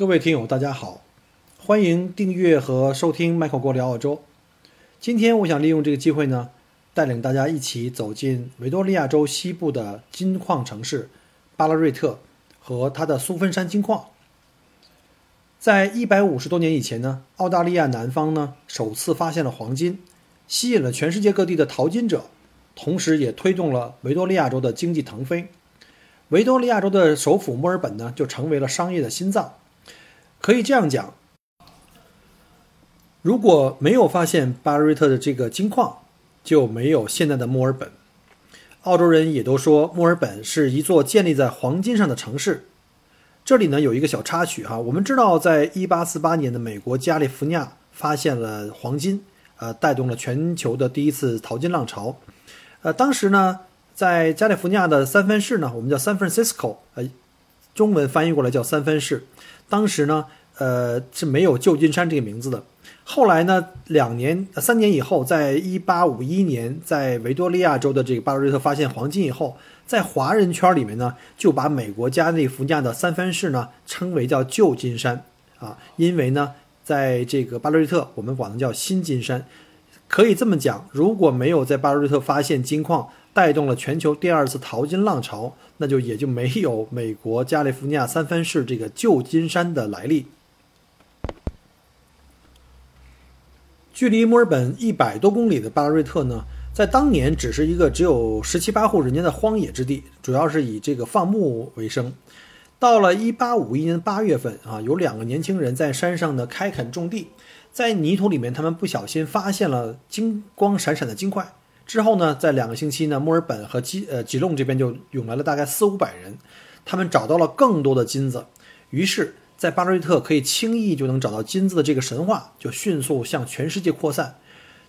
各位听友，大家好，欢迎订阅和收听 Michael 国聊澳洲。今天我想利用这个机会呢，带领大家一起走进维多利亚州西部的金矿城市巴拉瑞特和它的苏芬山金矿。在一百五十多年以前呢，澳大利亚南方呢首次发现了黄金，吸引了全世界各地的淘金者，同时也推动了维多利亚州的经济腾飞。维多利亚州的首府墨尔本呢，就成为了商业的心脏。可以这样讲，如果没有发现巴瑞特的这个金矿，就没有现在的墨尔本。澳洲人也都说墨尔本是一座建立在黄金上的城市。这里呢有一个小插曲哈，我们知道，在1848年的美国加利福尼亚发现了黄金，呃，带动了全球的第一次淘金浪潮。呃，当时呢，在加利福尼亚的三藩市呢，我们叫 San Francisco，呃，中文翻译过来叫三藩市。当时呢，呃是没有旧金山这个名字的。后来呢，两年、三年以后，在一八五一年，在维多利亚州的这个巴瑞特发现黄金以后，在华人圈里面呢，就把美国加利福尼亚的三藩市呢称为叫旧金山啊，因为呢，在这个巴瑞特，我们管它叫新金山。可以这么讲，如果没有在巴瑞特发现金矿，带动了全球第二次淘金浪潮，那就也就没有美国加利福尼亚三藩市这个旧金山的来历。距离墨尔本一百多公里的巴拉瑞特呢，在当年只是一个只有十七八户人家的荒野之地，主要是以这个放牧为生。到了一八五一年八月份啊，有两个年轻人在山上呢开垦种地，在泥土里面，他们不小心发现了金光闪闪的金块。之后呢，在两个星期呢，墨尔本和吉呃吉隆这边就涌来了大概四五百人，他们找到了更多的金子，于是，在巴瑞特可以轻易就能找到金子的这个神话就迅速向全世界扩散。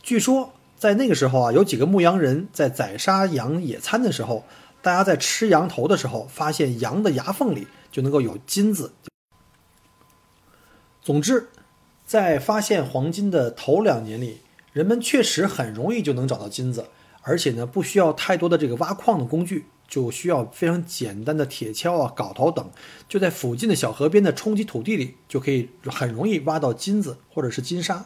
据说在那个时候啊，有几个牧羊人在宰杀羊野餐的时候，大家在吃羊头的时候，发现羊的牙缝里就能够有金子。总之，在发现黄金的头两年里。人们确实很容易就能找到金子，而且呢，不需要太多的这个挖矿的工具，就需要非常简单的铁锹啊、镐头等，就在附近的小河边的冲积土地里，就可以很容易挖到金子或者是金沙。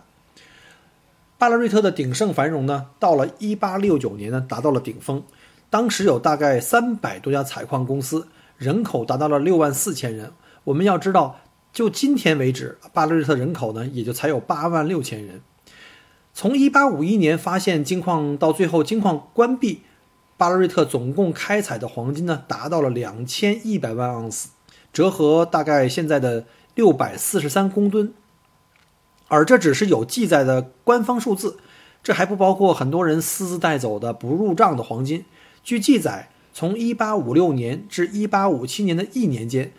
巴拉瑞特的鼎盛繁荣呢，到了1869年呢，达到了顶峰，当时有大概三百多家采矿公司，人口达到了六万四千人。我们要知道，就今天为止，巴拉瑞特人口呢，也就才有八万六千人。从1851年发现金矿到最后金矿关闭，巴拉瑞特总共开采的黄金呢，达到了两千一百万盎司，折合大概现在的六百四十三公吨。而这只是有记载的官方数字，这还不包括很多人私自带走的不入账的黄金。据记载，从1856年至1857年的一年间，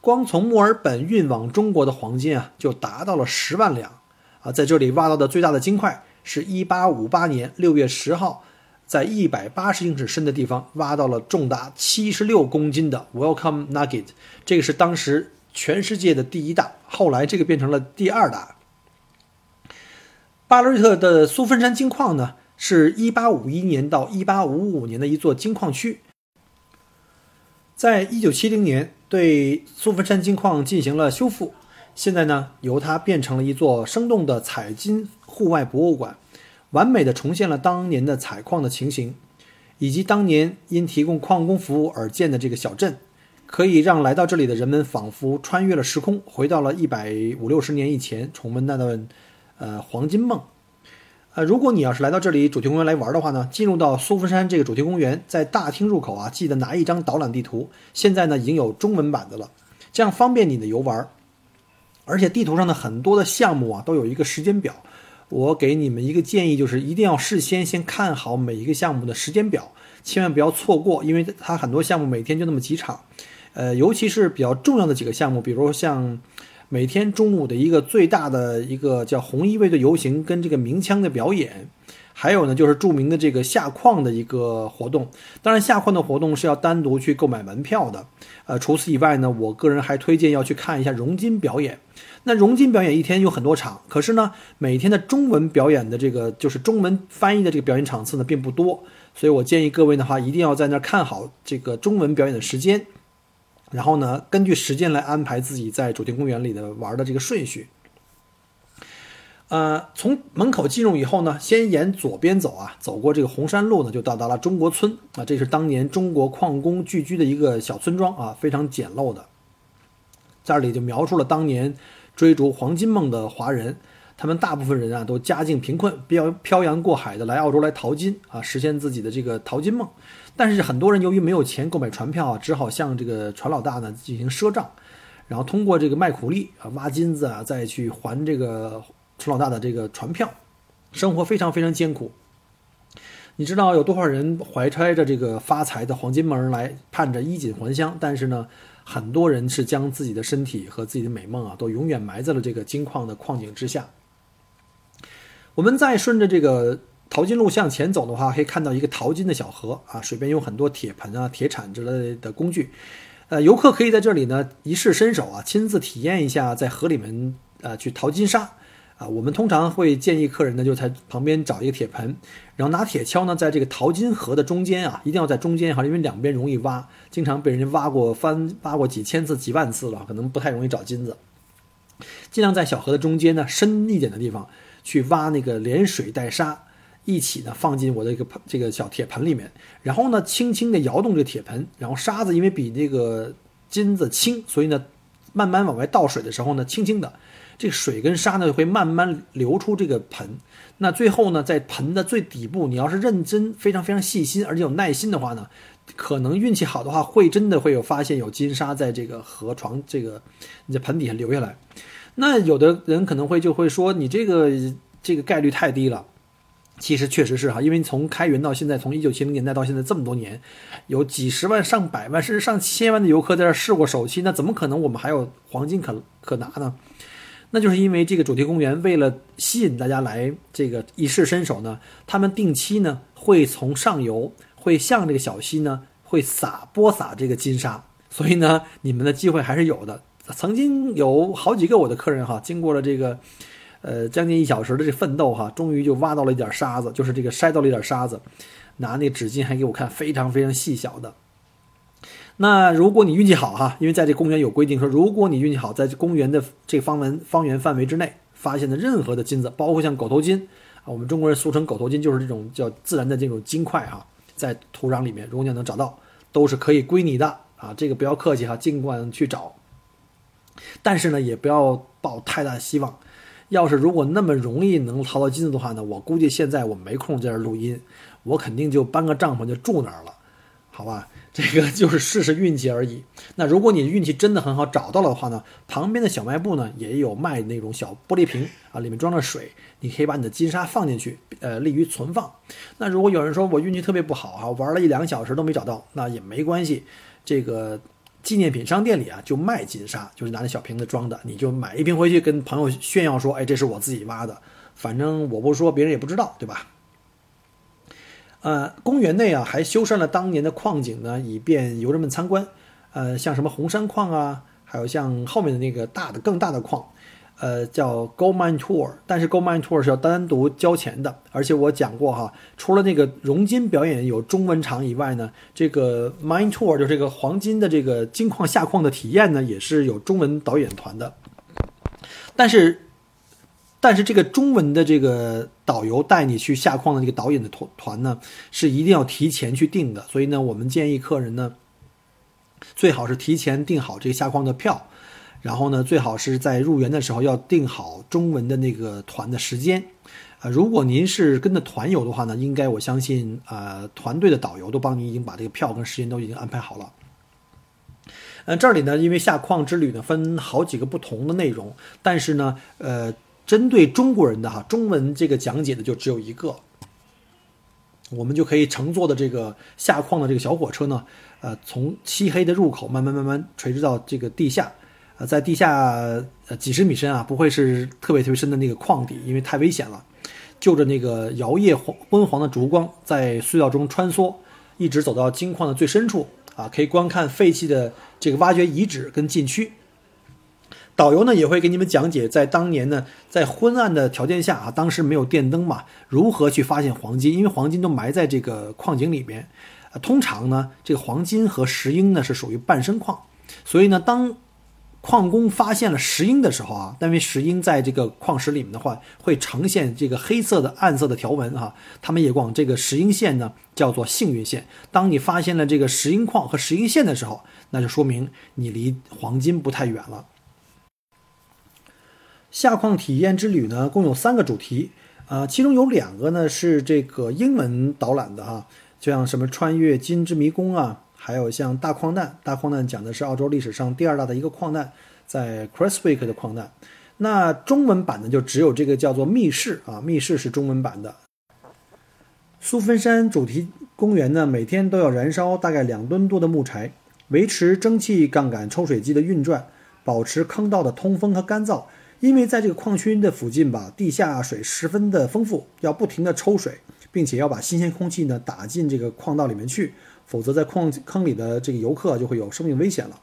光从墨尔本运往中国的黄金啊，就达到了十万两。在这里挖到的最大的金块是1858年6月10号，在180英尺深的地方挖到了重达76公斤的 Welcome Nugget，这个是当时全世界的第一大，后来这个变成了第二大。巴勒瑞特的苏芬山金矿呢，是1851年到1855年的一座金矿区，在1970年对苏芬山金矿进行了修复。现在呢，由它变成了一座生动的采金户外博物馆，完美的重现了当年的采矿的情形，以及当年因提供矿工服务而建的这个小镇，可以让来到这里的人们仿佛穿越了时空，回到了一百五六十年以前，重温那段呃黄金梦。呃，如果你要是来到这里主题公园来玩的话呢，进入到苏芬山这个主题公园，在大厅入口啊，记得拿一张导览地图，现在呢已经有中文版的了，这样方便你的游玩。而且地图上的很多的项目啊，都有一个时间表。我给你们一个建议，就是一定要事先先看好每一个项目的时间表，千万不要错过，因为它很多项目每天就那么几场，呃，尤其是比较重要的几个项目，比如像每天中午的一个最大的一个叫红衣卫队游行跟这个鸣枪的表演。还有呢，就是著名的这个下矿的一个活动。当然，下矿的活动是要单独去购买门票的。呃，除此以外呢，我个人还推荐要去看一下荣金表演。那荣金表演一天有很多场，可是呢，每天的中文表演的这个就是中文翻译的这个表演场次呢并不多。所以我建议各位的话，一定要在那儿看好这个中文表演的时间，然后呢，根据时间来安排自己在主题公园里的玩的这个顺序。呃，从门口进入以后呢，先沿左边走啊，走过这个红山路呢，就到达了中国村啊。这是当年中国矿工聚居的一个小村庄啊，非常简陋的。这里就描述了当年追逐黄金梦的华人，他们大部分人啊都家境贫困，漂漂洋过海的来澳洲来淘金啊，实现自己的这个淘金梦。但是很多人由于没有钱购买船票啊，只好向这个船老大呢进行赊账，然后通过这个卖苦力啊挖金子啊，再去还这个。船老大的这个船票，生活非常非常艰苦。你知道有多少人怀揣着这个发财的黄金梦来，盼着衣锦还乡？但是呢，很多人是将自己的身体和自己的美梦啊，都永远埋在了这个金矿的矿井之下。我们再顺着这个淘金路向前走的话，可以看到一个淘金的小河啊，水边有很多铁盆啊、铁铲之类的工具。呃，游客可以在这里呢一试身手啊，亲自体验一下在河里面呃去淘金沙。啊，我们通常会建议客人呢，就在旁边找一个铁盆，然后拿铁锹呢，在这个淘金河的中间啊，一定要在中间哈，因为两边容易挖，经常被人家挖过翻挖过几千次、几万次了，可能不太容易找金子。尽量在小河的中间呢，深一点的地方去挖那个连水带沙一起呢放进我的一个盆这个小铁盆里面，然后呢，轻轻地摇动这铁盆，然后沙子因为比那个金子轻，所以呢，慢慢往外倒水的时候呢，轻轻的。这水跟沙呢会慢慢流出这个盆，那最后呢，在盆的最底部，你要是认真、非常非常细心，而且有耐心的话呢，可能运气好的话，会真的会有发现有金沙在这个河床这个你在盆底下流下来。那有的人可能会就会说，你这个这个概率太低了。其实确实是哈，因为从开园到现在，从一九七零年代到现在这么多年，有几十万、上百万甚至上千万的游客在这试过手气，那怎么可能我们还有黄金可可拿呢？那就是因为这个主题公园为了吸引大家来这个一试身手呢，他们定期呢会从上游会向这个小溪呢会撒播撒这个金沙，所以呢你们的机会还是有的。曾经有好几个我的客人哈，经过了这个呃将近一小时的这奋斗哈，终于就挖到了一点沙子，就是这个筛到了一点沙子，拿那纸巾还给我看，非常非常细小的。那如果你运气好哈，因为在这公园有规定说，如果你运气好，在公园的这方文方圆范围之内发现的任何的金子，包括像狗头金啊，我们中国人俗称狗头金，就是这种叫自然的这种金块哈，在土壤里面，如果你能找到，都是可以归你的啊。这个不要客气哈，尽管去找，但是呢，也不要抱太大希望。要是如果那么容易能淘到金子的话呢，我估计现在我没空在这录音，我肯定就搬个帐篷就住那儿了，好吧？这个就是试试运气而已。那如果你运气真的很好，找到了的话呢，旁边的小卖部呢也有卖那种小玻璃瓶啊，里面装着水，你可以把你的金沙放进去，呃，利于存放。那如果有人说我运气特别不好啊，玩了一两小时都没找到，那也没关系。这个纪念品商店里啊就卖金沙，就是拿那小瓶子装的，你就买一瓶回去跟朋友炫耀说，哎，这是我自己挖的，反正我不说，别人也不知道，对吧？呃，公园内啊还修缮了当年的矿井呢，以便游人们参观。呃，像什么红山矿啊，还有像后面的那个大的、更大的矿，呃，叫 Gold Mine Tour。但是 Gold Mine Tour 是要单独交钱的。而且我讲过哈，除了那个熔金表演有中文场以外呢，这个 Mine Tour 就这个黄金的这个金矿下矿的体验呢，也是有中文导演团的。但是。但是这个中文的这个导游带你去下矿的这个导演的团团呢，是一定要提前去订的。所以呢，我们建议客人呢，最好是提前订好这个下矿的票，然后呢，最好是在入园的时候要定好中文的那个团的时间。啊，如果您是跟着团游的话呢，应该我相信啊，团队的导游都帮您已经把这个票跟时间都已经安排好了。嗯，这里呢，因为下矿之旅呢分好几个不同的内容，但是呢，呃。针对中国人的哈中文这个讲解的就只有一个，我们就可以乘坐的这个下矿的这个小火车呢，呃，从漆黑的入口慢慢慢慢垂直到这个地下，呃，在地下呃几十米深啊，不会是特别特别深的那个矿底，因为太危险了。就着那个摇曳黄昏黄的烛光，在隧道中穿梭，一直走到金矿的最深处啊，可以观看废弃的这个挖掘遗址跟禁区。导游呢也会给你们讲解，在当年呢，在昏暗的条件下啊，当时没有电灯嘛，如何去发现黄金？因为黄金都埋在这个矿井里边。呃，通常呢，这个黄金和石英呢是属于半生矿，所以呢，当矿工发现了石英的时候啊，因为石英在这个矿石里面的话，会呈现这个黑色的暗色的条纹啊，他们也管这个石英线呢叫做幸运线。当你发现了这个石英矿和石英线的时候，那就说明你离黄金不太远了。下矿体验之旅呢，共有三个主题，啊，其中有两个呢是这个英文导览的哈，就像什么穿越金之迷宫啊，还有像大矿难，大矿难讲的是澳洲历史上第二大的一个矿难，在 Creswick 的矿难。那中文版呢，就只有这个叫做密室啊，密室是中文版的。苏芬山主题公园呢，每天都要燃烧大概两吨多的木柴，维持蒸汽杠杆抽水机的运转，保持坑道的通风和干燥。因为在这个矿区的附近吧，地下水十分的丰富，要不停的抽水，并且要把新鲜空气呢打进这个矿道里面去，否则在矿坑里的这个游客就会有生命危险了。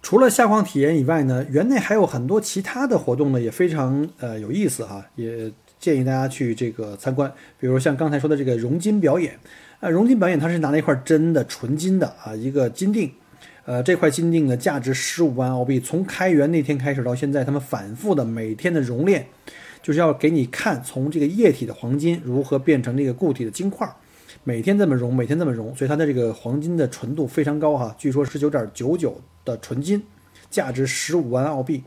除了下矿体验以外呢，园内还有很多其他的活动呢，也非常呃有意思哈，也建议大家去这个参观。比如像刚才说的这个熔金表演，呃，熔金表演它是拿了一块真的纯金的啊一个金锭。呃，这块金锭呢，价值十五万澳币。从开园那天开始到现在，他们反复的每天的熔炼，就是要给你看从这个液体的黄金如何变成这个固体的金块，每天这么熔，每天这么熔，所以它的这个黄金的纯度非常高哈。据说十九点九九的纯金，价值十五万澳币。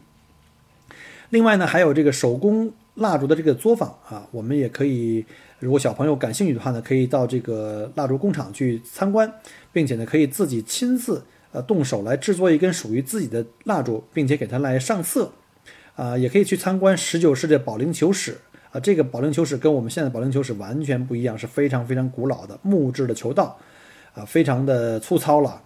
另外呢，还有这个手工蜡烛的这个作坊啊，我们也可以，如果小朋友感兴趣的话呢，可以到这个蜡烛工厂去参观，并且呢，可以自己亲自。呃，动手来制作一根属于自己的蜡烛，并且给它来上色，啊，也可以去参观十九世纪保龄球史啊。这个保龄球室跟我们现在保龄球室完全不一样，是非常非常古老的木质的球道，啊，非常的粗糙了，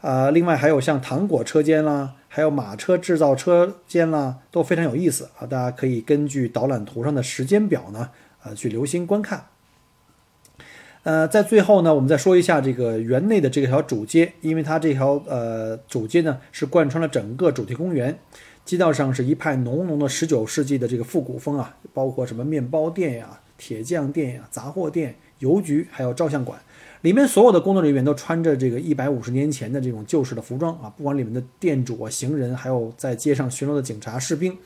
啊，另外还有像糖果车间啦，还有马车制造车间啦，都非常有意思啊。大家可以根据导览图上的时间表呢，呃，去留心观看。呃，在最后呢，我们再说一下这个园内的这条主街，因为它这条呃主街呢是贯穿了整个主题公园，街道上是一派浓浓的十九世纪的这个复古风啊，包括什么面包店呀、铁匠店呀、杂货店、邮局，还有照相馆，里面所有的工作人员都穿着这个一百五十年前的这种旧式的服装啊，不管里面的店主啊、行人，还有在街上巡逻的警察、士兵，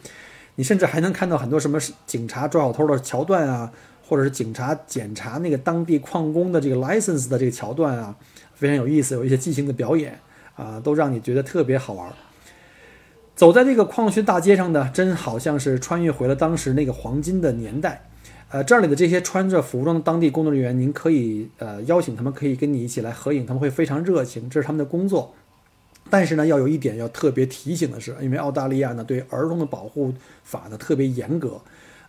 你甚至还能看到很多什么警察抓小偷的桥段啊。或者是警察检查那个当地矿工的这个 license 的这个桥段啊，非常有意思，有一些即兴的表演啊，都让你觉得特别好玩。走在这个矿区大街上呢，真好像是穿越回了当时那个黄金的年代。呃，这里的这些穿着服装的当地工作人员，您可以呃邀请他们，可以跟你一起来合影，他们会非常热情，这是他们的工作。但是呢，要有一点要特别提醒的是，因为澳大利亚呢对儿童的保护法呢特别严格。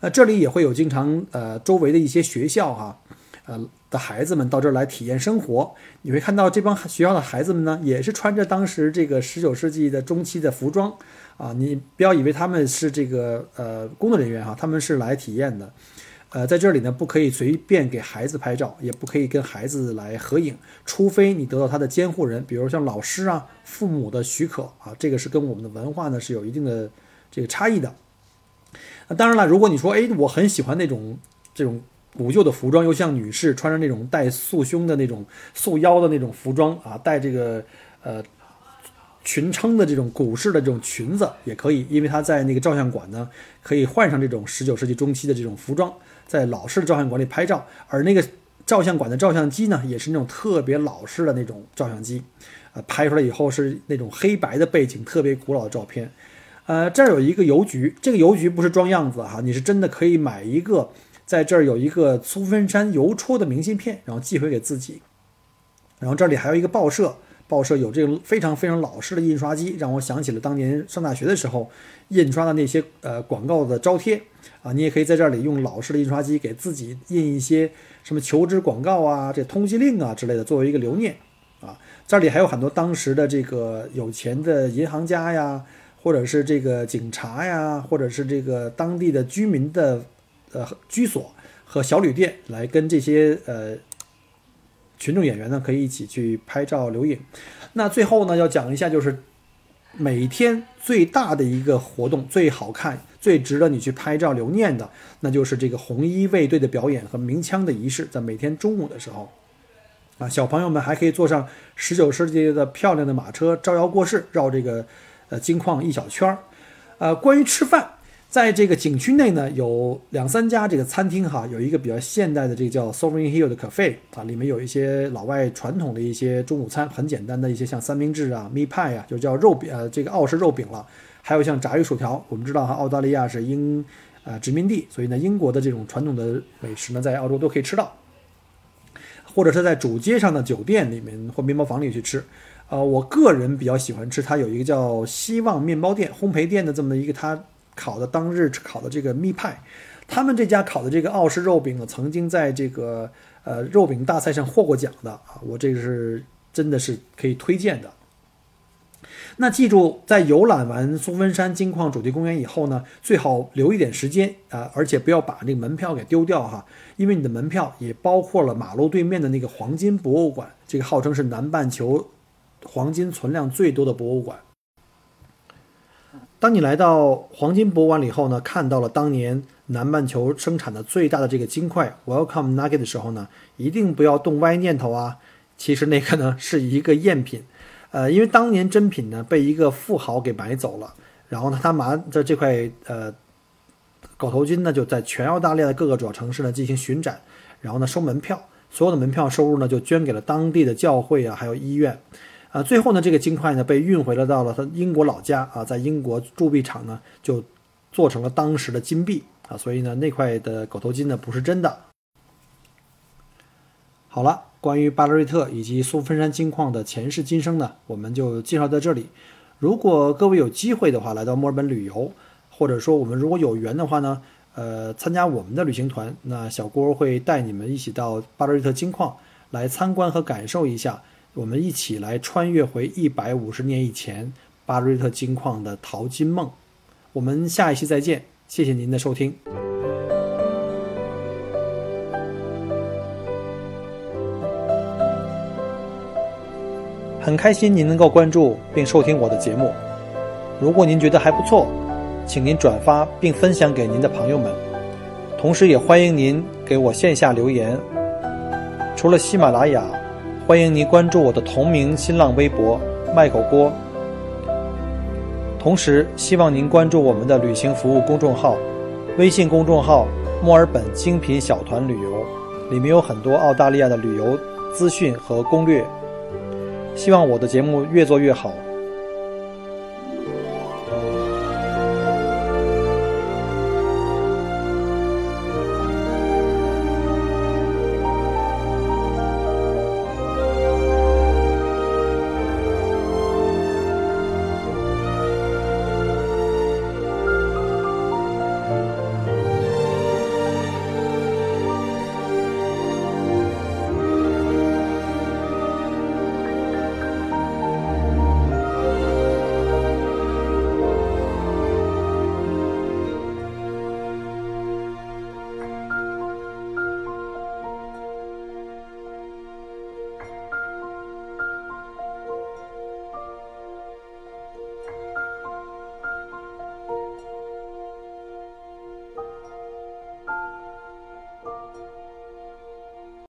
呃这里也会有经常呃周围的一些学校哈，呃的孩子们到这儿来体验生活。你会看到这帮学校的孩子们呢，也是穿着当时这个十九世纪的中期的服装啊。你不要以为他们是这个呃工作人员哈，他们是来体验的。呃，在这里呢，不可以随便给孩子拍照，也不可以跟孩子来合影，除非你得到他的监护人，比如像老师啊、父母的许可啊。这个是跟我们的文化呢是有一定的这个差异的。当然了，如果你说，哎，我很喜欢那种这种古旧的服装，又像女士穿着那种带束胸的那种束腰的那种服装啊，带这个呃裙撑的这种古式的这种裙子也可以，因为他在那个照相馆呢，可以换上这种十九世纪中期的这种服装，在老式的照相馆里拍照，而那个照相馆的照相机呢，也是那种特别老式的那种照相机，呃，拍出来以后是那种黑白的背景，特别古老的照片。呃，这儿有一个邮局，这个邮局不是装样子哈，你是真的可以买一个，在这儿有一个苏芬山邮戳的明信片，然后寄回给自己。然后这里还有一个报社，报社有这个非常非常老式的印刷机，让我想起了当年上大学的时候印刷的那些呃广告的招贴啊。你也可以在这里用老式的印刷机给自己印一些什么求职广告啊、这通缉令啊之类的，作为一个留念啊。这里还有很多当时的这个有钱的银行家呀，或者是这个警察呀，或者是这个当地的居民的呃居所和小旅店，来跟这些呃。群众演员呢，可以一起去拍照留影。那最后呢，要讲一下，就是每天最大的一个活动，最好看、最值得你去拍照留念的，那就是这个红衣卫队的表演和鸣枪的仪式，在每天中午的时候，啊，小朋友们还可以坐上十九世纪的漂亮的马车，招摇过市，绕这个呃金矿一小圈儿。呃，关于吃饭。在这个景区内呢，有两三家这个餐厅哈，有一个比较现代的这个叫 Sovereign Hill 的 cafe 啊，里面有一些老外传统的一些中午餐，很简单的一些像三明治啊、米派啊，就叫肉饼呃，这个澳式肉饼了，还有像炸鱼薯条。我们知道哈，澳大利亚是英呃殖民地，所以呢，英国的这种传统的美食呢，在澳洲都可以吃到，或者是在主街上的酒店里面或面包房里去吃。呃，我个人比较喜欢吃它有一个叫希望面包店烘焙店的这么一个它。烤的当日烤的这个蜜派，他们这家烤的这个澳式肉饼，曾经在这个呃肉饼大赛上获过奖的啊，我这个是真的是可以推荐的。那记住，在游览完松分山金矿主题公园以后呢，最好留一点时间啊，而且不要把那个门票给丢掉哈，因为你的门票也包括了马路对面的那个黄金博物馆，这个号称是南半球黄金存量最多的博物馆。当你来到黄金博物馆以后呢，看到了当年南半球生产的最大的这个金块 Welcome Nugget 的时候呢，一定不要动歪念头啊！其实那个呢是一个赝品，呃，因为当年真品呢被一个富豪给买走了，然后呢他拿着这块呃狗头金呢就在全澳大利亚的各个主要城市呢进行巡展，然后呢收门票，所有的门票收入呢就捐给了当地的教会啊，还有医院。啊，最后呢，这个金块呢被运回了到了他英国老家啊，在英国铸币厂呢就做成了当时的金币啊，所以呢那块的狗头金呢不是真的。好了，关于巴勒瑞特以及苏芬山金矿的前世今生呢，我们就介绍到这里。如果各位有机会的话，来到墨尔本旅游，或者说我们如果有缘的话呢，呃，参加我们的旅行团，那小郭会带你们一起到巴勒瑞特金矿来参观和感受一下。我们一起来穿越回一百五十年以前巴瑞特金矿的淘金梦。我们下一期再见，谢谢您的收听。很开心您能够关注并收听我的节目。如果您觉得还不错，请您转发并分享给您的朋友们。同时也欢迎您给我线下留言。除了喜马拉雅。欢迎您关注我的同名新浪微博“麦狗锅”，同时希望您关注我们的旅行服务公众号，微信公众号“墨尔本精品小团旅游”，里面有很多澳大利亚的旅游资讯和攻略。希望我的节目越做越好。